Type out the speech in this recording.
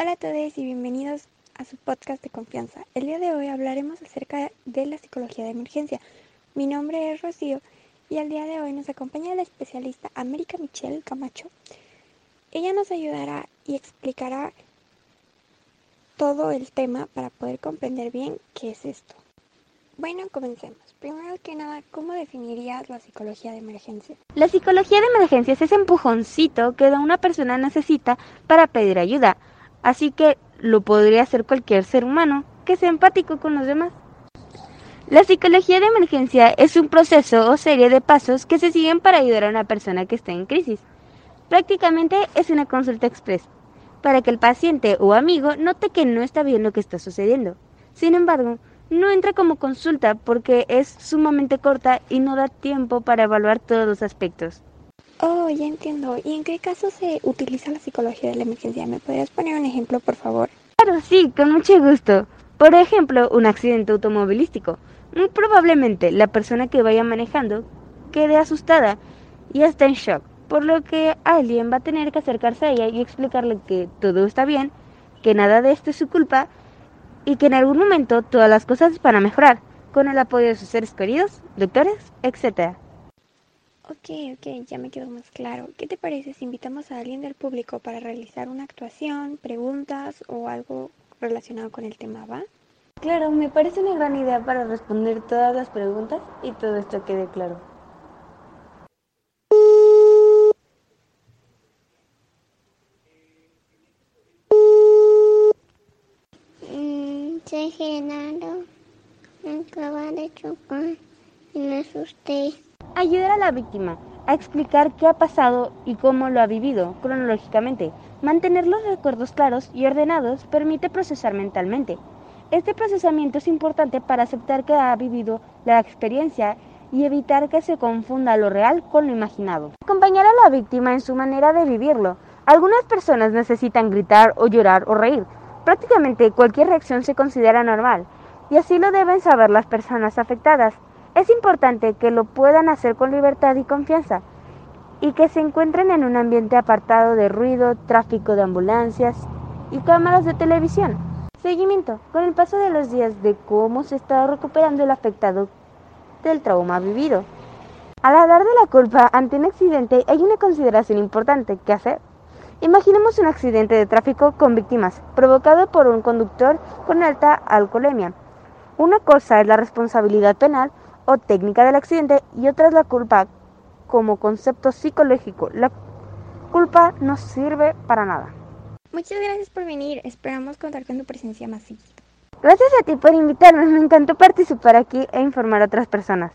Hola a todos y bienvenidos a su podcast de confianza. El día de hoy hablaremos acerca de la psicología de emergencia. Mi nombre es Rocío y el día de hoy nos acompaña la especialista América Michelle Camacho. Ella nos ayudará y explicará todo el tema para poder comprender bien qué es esto. Bueno, comencemos. Primero que nada, ¿cómo definirías la psicología de emergencia? La psicología de emergencia es ese empujoncito que una persona necesita para pedir ayuda así que lo podría hacer cualquier ser humano que sea empático con los demás. La psicología de emergencia es un proceso o serie de pasos que se siguen para ayudar a una persona que está en crisis. Prácticamente es una consulta express, para que el paciente o amigo note que no está bien lo que está sucediendo. Sin embargo, no entra como consulta porque es sumamente corta y no da tiempo para evaluar todos los aspectos. Oh, ya entiendo. ¿Y en qué caso se utiliza la psicología de la emergencia? ¿Me podrías poner un ejemplo, por favor? Claro, sí, con mucho gusto. Por ejemplo, un accidente automovilístico. Muy probablemente la persona que vaya manejando quede asustada y está en shock, por lo que alguien va a tener que acercarse a ella y explicarle que todo está bien, que nada de esto es su culpa y que en algún momento todas las cosas van a mejorar, con el apoyo de sus seres queridos, doctores, etc. Ok, ok, ya me quedó más claro. ¿Qué te parece si invitamos a alguien del público para realizar una actuación, preguntas o algo relacionado con el tema, va? Claro, me parece una gran idea para responder todas las preguntas y todo esto quede claro. Mm, soy Genaro. Me acaba de chocar y me asusté. Ayudar a la víctima a explicar qué ha pasado y cómo lo ha vivido cronológicamente. Mantener los recuerdos claros y ordenados permite procesar mentalmente. Este procesamiento es importante para aceptar que ha vivido la experiencia y evitar que se confunda lo real con lo imaginado. Acompañar a la víctima en su manera de vivirlo. Algunas personas necesitan gritar o llorar o reír. Prácticamente cualquier reacción se considera normal y así lo deben saber las personas afectadas. Es importante que lo puedan hacer con libertad y confianza y que se encuentren en un ambiente apartado de ruido, tráfico de ambulancias y cámaras de televisión. Seguimiento. Con el paso de los días de cómo se está recuperando el afectado del trauma vivido. Al hablar de la culpa ante un accidente hay una consideración importante que hacer. Imaginemos un accidente de tráfico con víctimas provocado por un conductor con alta alcoholemia. Una cosa es la responsabilidad penal o técnica del accidente y otra es la culpa como concepto psicológico. La culpa no sirve para nada. Muchas gracias por venir. Esperamos contar con tu presencia más seguido. Gracias a ti por invitarme. Me encantó participar aquí e informar a otras personas.